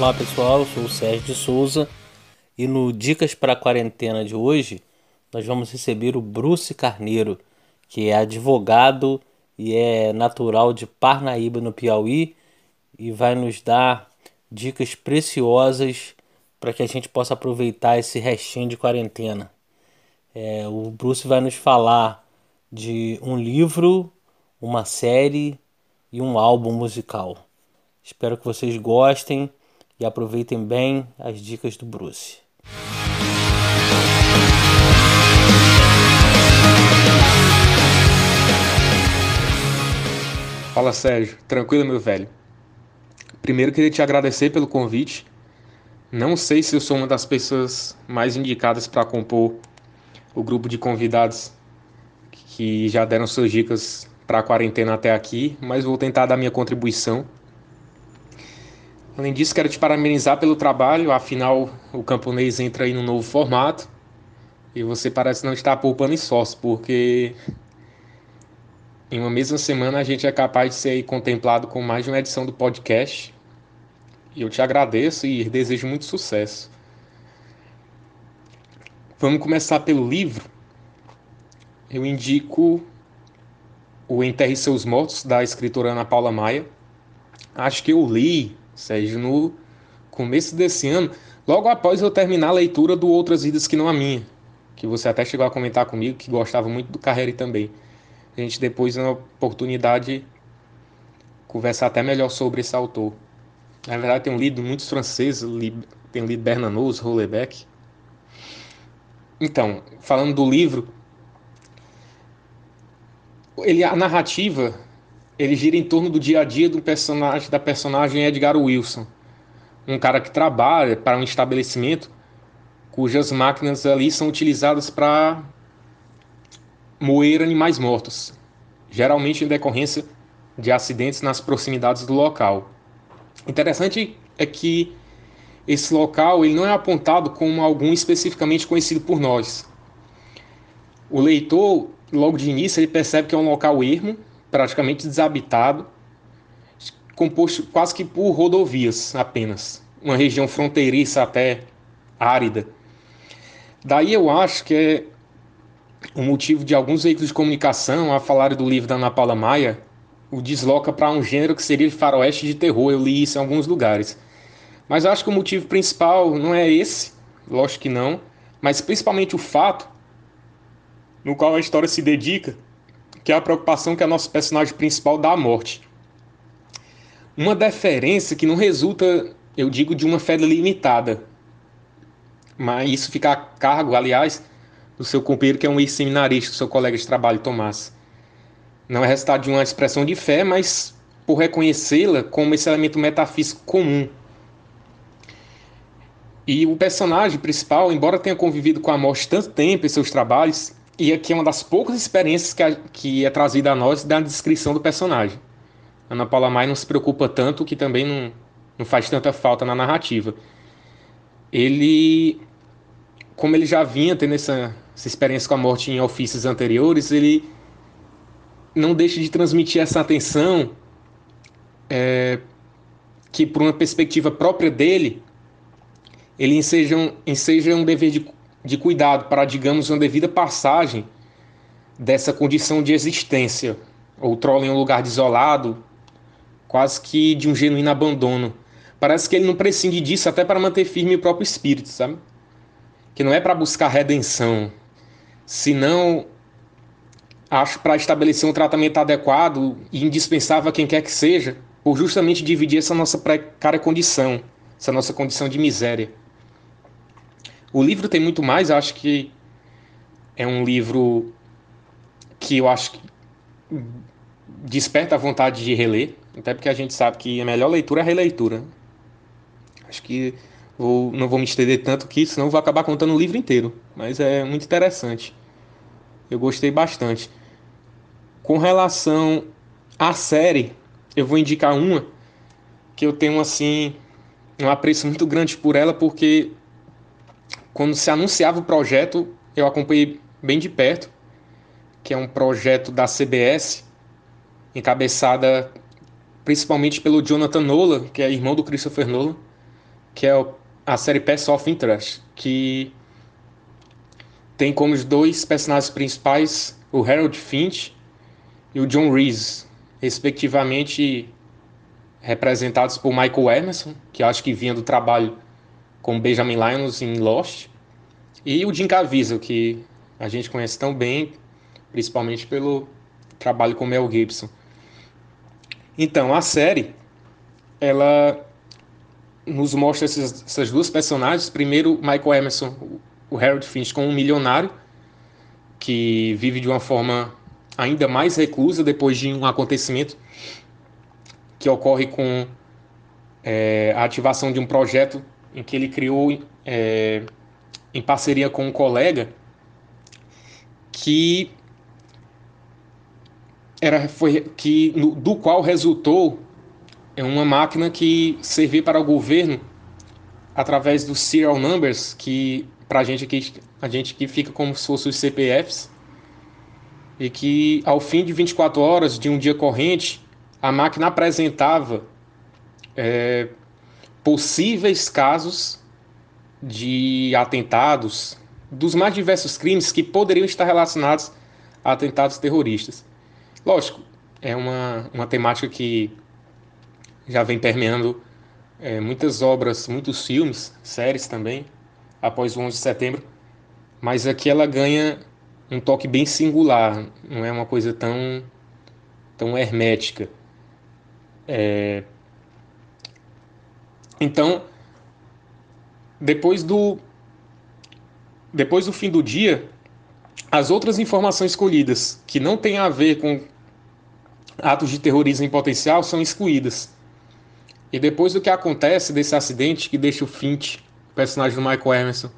Olá pessoal, eu sou o Sérgio de Souza e no Dicas para a Quarentena de hoje nós vamos receber o Bruce Carneiro, que é advogado e é natural de Parnaíba, no Piauí, e vai nos dar dicas preciosas para que a gente possa aproveitar esse restinho de quarentena. É, o Bruce vai nos falar de um livro, uma série e um álbum musical. Espero que vocês gostem e aproveitem bem as dicas do Bruce. Fala Sérgio, tranquilo meu velho? Primeiro queria te agradecer pelo convite. Não sei se eu sou uma das pessoas mais indicadas para compor o grupo de convidados que já deram suas dicas para a quarentena até aqui, mas vou tentar dar minha contribuição. Além disso, quero te parabenizar pelo trabalho, afinal o camponês entra aí no novo formato e você parece não estar poupando esforço, porque em uma mesma semana a gente é capaz de ser contemplado com mais de uma edição do podcast. E eu te agradeço e desejo muito sucesso. Vamos começar pelo livro. Eu indico o Enterre Seus Mortos, da escritora Ana Paula Maia. Acho que eu li, Sérgio, no começo desse ano, logo após eu terminar a leitura do Outras Vidas Que Não a Minha, que você até chegou a comentar comigo, que gostava muito do Carreira também a gente depois, na oportunidade, conversar até melhor sobre esse autor. Na verdade, tenho lido muitos franceses, li, tenho lido Bernanos, Rollebeck. Então, falando do livro, ele, a narrativa ele gira em torno do dia a dia do personagem, da personagem Edgar Wilson, um cara que trabalha para um estabelecimento cujas máquinas ali são utilizadas para moer animais mortos, geralmente em decorrência de acidentes nas proximidades do local. Interessante é que esse local ele não é apontado como algum especificamente conhecido por nós. O leitor, logo de início, ele percebe que é um local ermo, praticamente desabitado, composto quase que por rodovias apenas, uma região fronteiriça até árida. Daí eu acho que é o motivo de alguns veículos de comunicação, a falar do livro da Ana Paula Maia, o desloca para um gênero que seria faroeste de terror. Eu li isso em alguns lugares. Mas eu acho que o motivo principal não é esse, lógico que não, mas principalmente o fato no qual a história se dedica, que é a preocupação que a nossa personagem principal dá à morte. Uma deferência que não resulta, eu digo, de uma fé limitada, mas isso fica a cargo, aliás, do seu companheiro, que é um ex-seminarista, seu colega de trabalho, Tomás. Não é resultado de uma expressão de fé, mas por reconhecê-la como esse elemento metafísico comum. E o personagem principal, embora tenha convivido com a morte tanto tempo em seus trabalhos, e aqui é uma das poucas experiências que, a, que é trazida a nós da descrição do personagem. Ana Paula Mai não se preocupa tanto, que também não, não faz tanta falta na narrativa. Ele, como ele já vinha tendo essa, essa experiência com a morte em ofícios anteriores, ele não deixa de transmitir essa atenção é, que, por uma perspectiva própria dele, ele enseja um, enseja um dever de, de cuidado para, digamos, uma devida passagem dessa condição de existência, outrora em um lugar desolado, quase que de um genuíno abandono. Parece que ele não prescinde disso até para manter firme o próprio espírito, sabe? Que não é para buscar redenção, se não acho para estabelecer um tratamento adequado e indispensável a quem quer que seja, por justamente dividir essa nossa precária condição, essa nossa condição de miséria. O livro tem muito mais, acho que é um livro que eu acho que desperta a vontade de reler, até porque a gente sabe que a melhor leitura é a releitura. Acho que vou, não vou me estender tanto que senão vou acabar contando o livro inteiro, mas é muito interessante. Eu gostei bastante. Com relação à série, eu vou indicar uma que eu tenho assim um apreço muito grande por ela porque quando se anunciava o projeto, eu acompanhei bem de perto, que é um projeto da CBS, encabeçada principalmente pelo Jonathan Nolan, que é irmão do Christopher Nolan, que é a série Pass of Interest, que tem como os dois personagens principais o Harold Finch e o John Reese, respectivamente representados por Michael Emerson, que acho que vinha do trabalho com Benjamin Lyons em Lost, e o Jim Caviezel, que a gente conhece tão bem, principalmente pelo trabalho com Mel Gibson. Então, a série, ela nos mostra essas, essas duas personagens. Primeiro, Michael Emerson, o Harold Finch, como um milionário que vive de uma forma ainda mais reclusa depois de um acontecimento que ocorre com é, a ativação de um projeto em que ele criou é, em parceria com um colega que era foi que no, do qual resultou uma máquina que servia para o governo através dos serial numbers que para a gente aqui a gente que fica como se fossem os CPFs e que ao fim de 24 horas de um dia corrente a máquina apresentava é, possíveis casos de atentados, dos mais diversos crimes que poderiam estar relacionados a atentados terroristas. Lógico, é uma, uma temática que já vem permeando é, muitas obras, muitos filmes, séries também, após o 11 de setembro, mas aqui ela ganha um toque bem singular, não é uma coisa tão, tão hermética. É... Então, depois do depois do fim do dia, as outras informações escolhidas que não têm a ver com atos de terrorismo em potencial são excluídas. E depois do que acontece desse acidente que deixa o Finch, o personagem do Michael Emerson,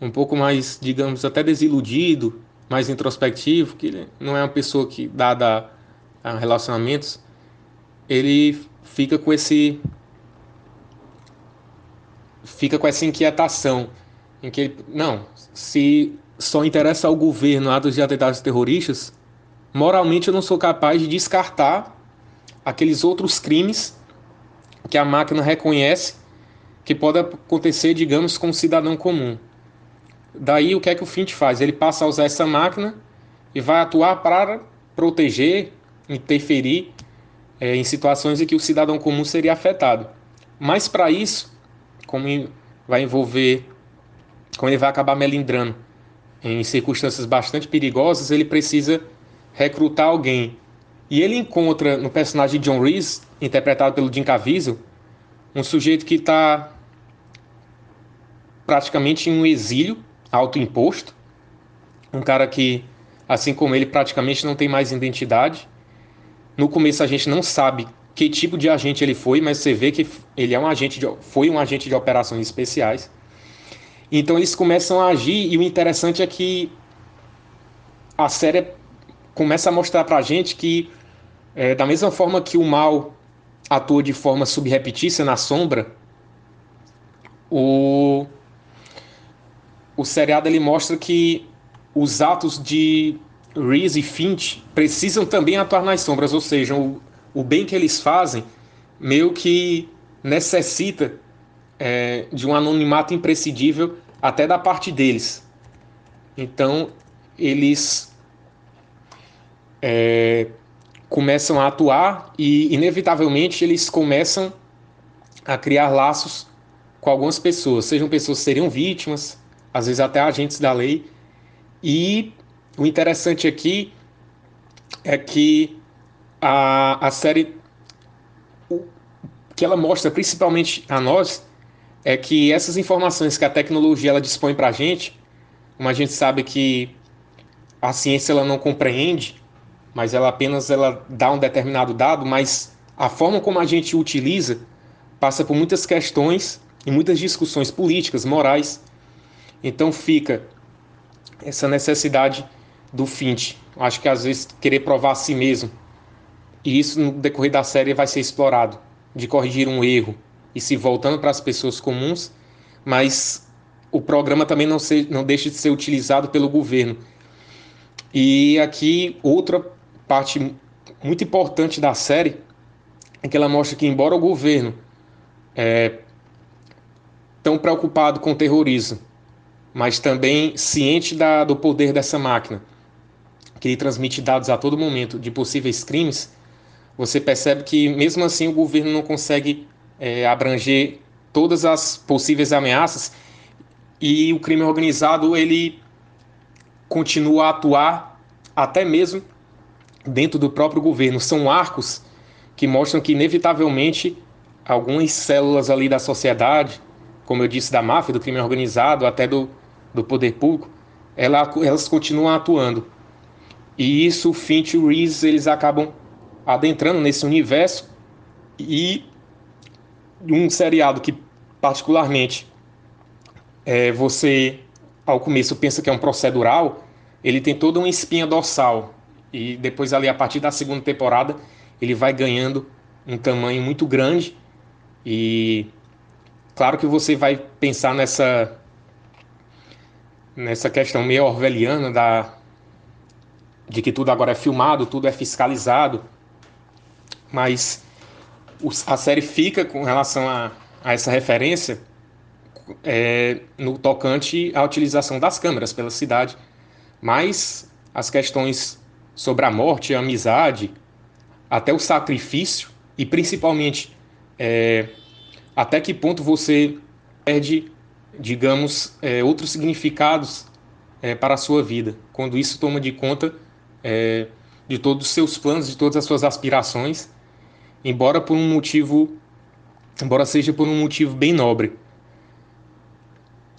um pouco mais, digamos, até desiludido, mais introspectivo, que ele não é uma pessoa que dada a relacionamentos, ele fica com esse fica com essa inquietação em que não, se só interessa ao governo atos de atentados terroristas, moralmente eu não sou capaz de descartar aqueles outros crimes que a máquina reconhece que pode acontecer, digamos, com um cidadão comum. Daí o que é que o Fint faz? Ele passa a usar essa máquina e vai atuar para proteger, interferir é, em situações em que o cidadão comum seria afetado. Mas para isso, como vai envolver, como ele vai acabar melindrando em circunstâncias bastante perigosas, ele precisa recrutar alguém. E ele encontra no personagem de John Reese, interpretado pelo Jim Caviezel, um sujeito que está praticamente em um exílio autoimposto, um cara que, assim como ele, praticamente não tem mais identidade. No começo a gente não sabe que tipo de agente ele foi, mas você vê que ele é um agente de, foi um agente de operações especiais. Então eles começam a agir e o interessante é que a série começa a mostrar pra gente que é, da mesma forma que o mal atua de forma subrepetícia na sombra, o, o seriado ele mostra que os atos de Reese e Finch precisam também atuar nas sombras, ou seja, o, o bem que eles fazem meio que necessita é, de um anonimato imprescindível até da parte deles. Então, eles é, começam a atuar e, inevitavelmente, eles começam a criar laços com algumas pessoas, sejam pessoas que seriam vítimas, às vezes até agentes da lei. E o interessante aqui é que a, a série o que ela mostra principalmente a nós é que essas informações que a tecnologia ela dispõe para a gente, como a gente sabe que a ciência ela não compreende, mas ela apenas ela dá um determinado dado, mas a forma como a gente utiliza passa por muitas questões e muitas discussões políticas, morais. Então fica essa necessidade do Finch. Acho que às vezes querer provar a si mesmo. E isso no decorrer da série vai ser explorado, de corrigir um erro e se voltando para as pessoas comuns, mas o programa também não, ser, não deixa de ser utilizado pelo governo. E aqui outra parte muito importante da série é que ela mostra que, embora o governo é, tão preocupado com o terrorismo, mas também ciente da, do poder dessa máquina, que lhe transmite dados a todo momento de possíveis crimes, você percebe que mesmo assim o governo não consegue é, abranger todas as possíveis ameaças e o crime organizado ele continua a atuar até mesmo dentro do próprio governo. São arcos que mostram que inevitavelmente algumas células ali da sociedade, como eu disse, da máfia, do crime organizado, até do, do poder público, ela, elas continuam atuando. E isso, Finch e Reese, eles acabam adentrando nesse universo e um seriado que particularmente é, você ao começo pensa que é um procedural, ele tem toda uma espinha dorsal. E depois ali a partir da segunda temporada ele vai ganhando um tamanho muito grande. E claro que você vai pensar nessa nessa questão meio orwelliana da de que tudo agora é filmado, tudo é fiscalizado, mas a série fica com relação a, a essa referência é, no tocante à utilização das câmeras pela cidade, mas as questões sobre a morte, a amizade, até o sacrifício e principalmente é, até que ponto você perde, digamos, é, outros significados é, para a sua vida, quando isso toma de conta é, de todos os seus planos, de todas as suas aspirações, embora por um motivo, embora seja por um motivo bem nobre.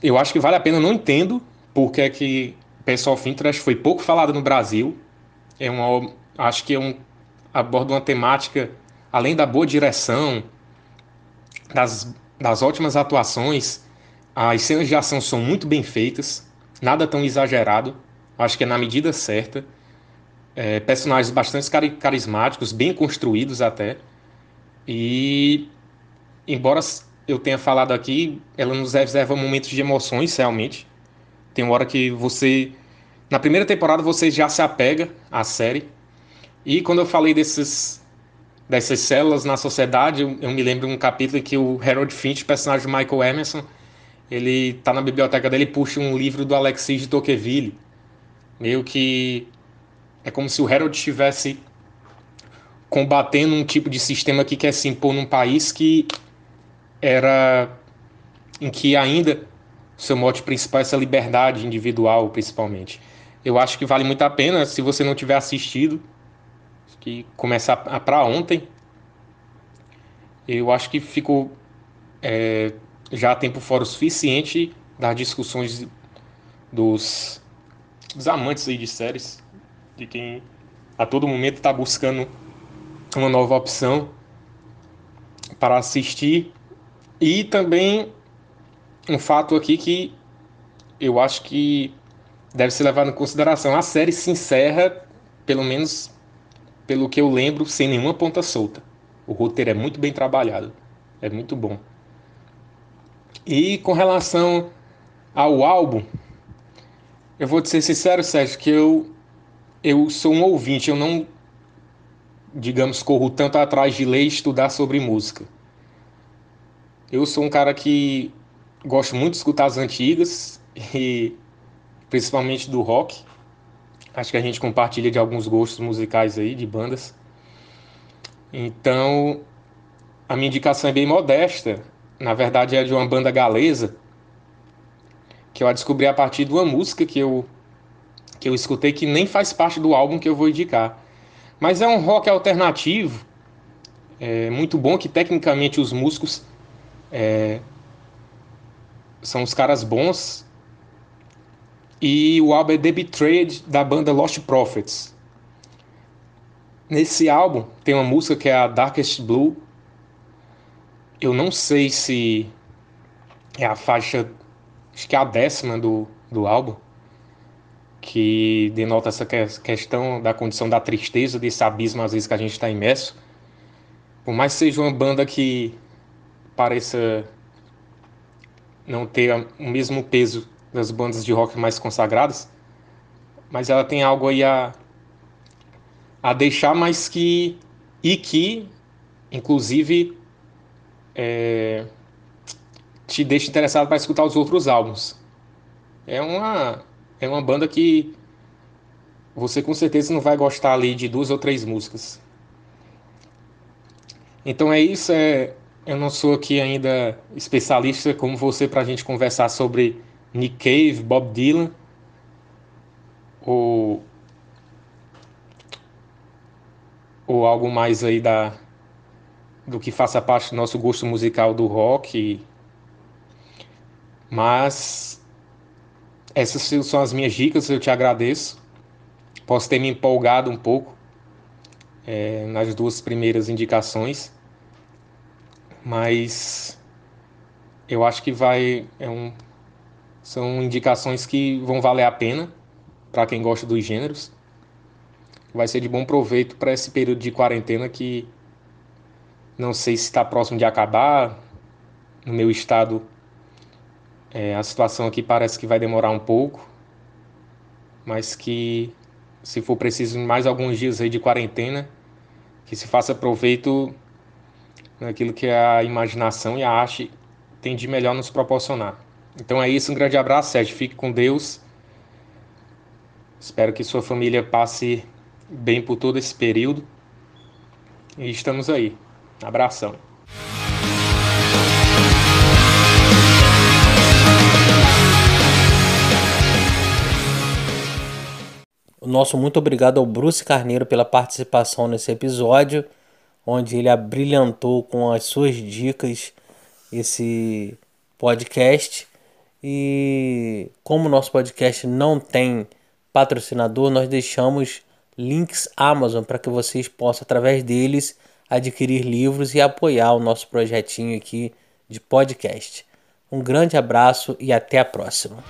Eu acho que vale a pena, não entendo porque é que Pessoal of Interest foi pouco falado no Brasil. É uma, acho que é um aborda uma temática além da boa direção, das, das ótimas atuações, as cenas de ação são muito bem feitas, nada tão exagerado, acho que é na medida certa é, personagens bastante carismáticos, bem construídos até. E, embora eu tenha falado aqui, ela nos reserva momentos de emoções, realmente. Tem uma hora que você. Na primeira temporada você já se apega à série. E quando eu falei desses, dessas células na sociedade, eu, eu me lembro de um capítulo em que o Harold Finch, personagem de Michael Emerson, ele tá na biblioteca dele e puxa um livro do Alexis de Tocqueville. Meio que é como se o Harold estivesse combatendo um tipo de sistema que quer se impor num país que era em que ainda seu mote principal é essa liberdade individual, principalmente. Eu acho que vale muito a pena, se você não tiver assistido, que começar para ontem. Eu acho que ficou é, já tempo fora o suficiente das discussões dos, dos amantes aí de séries de quem a todo momento está buscando uma nova opção para assistir. E também um fato aqui que eu acho que deve ser levado em consideração. A série se encerra, pelo menos pelo que eu lembro, sem nenhuma ponta solta. O roteiro é muito bem trabalhado, é muito bom. E com relação ao álbum, eu vou te ser sincero, Sérgio, que eu eu sou um ouvinte, eu não, digamos, corro tanto atrás de ler e estudar sobre música. Eu sou um cara que gosto muito de escutar as antigas e principalmente do rock. Acho que a gente compartilha de alguns gostos musicais aí, de bandas. Então, a minha indicação é bem modesta. Na verdade, é de uma banda galesa que eu a descobri a partir de uma música que eu que eu escutei que nem faz parte do álbum que eu vou indicar. Mas é um rock alternativo, é muito bom que tecnicamente os músicos é, são os caras bons. E o álbum é The Betrayed da banda Lost Prophets. Nesse álbum tem uma música que é a Darkest Blue. Eu não sei se é a faixa, acho que é a décima do, do álbum que denota essa questão da condição da tristeza, desse abismo às vezes que a gente está imerso. Por mais que seja uma banda que pareça não ter o mesmo peso das bandas de rock mais consagradas, mas ela tem algo aí a, a deixar mais que e que inclusive é, te deixa interessado para escutar os outros álbuns. É uma é uma banda que você com certeza não vai gostar ali de duas ou três músicas. Então é isso, é, eu não sou aqui ainda especialista como você para a gente conversar sobre Nick Cave, Bob Dylan, ou, ou algo mais aí da, do que faça parte do nosso gosto musical do rock. Mas essas são as minhas dicas, eu te agradeço. Posso ter me empolgado um pouco é, nas duas primeiras indicações, mas eu acho que vai é um, são indicações que vão valer a pena para quem gosta dos gêneros. Vai ser de bom proveito para esse período de quarentena que não sei se está próximo de acabar. No meu estado, é, a situação aqui parece que vai demorar um pouco, mas que se for preciso mais alguns dias aí de quarentena, que se faça proveito naquilo que a imaginação e a arte tem de melhor nos proporcionar. Então é isso, um grande abraço, Sérgio. Fique com Deus. Espero que sua família passe bem por todo esse período. E estamos aí. Abração. Nosso muito obrigado ao Bruce Carneiro pela participação nesse episódio, onde ele abrilhantou com as suas dicas esse podcast. E como o nosso podcast não tem patrocinador, nós deixamos links Amazon para que vocês possam, através deles, adquirir livros e apoiar o nosso projetinho aqui de podcast. Um grande abraço e até a próxima.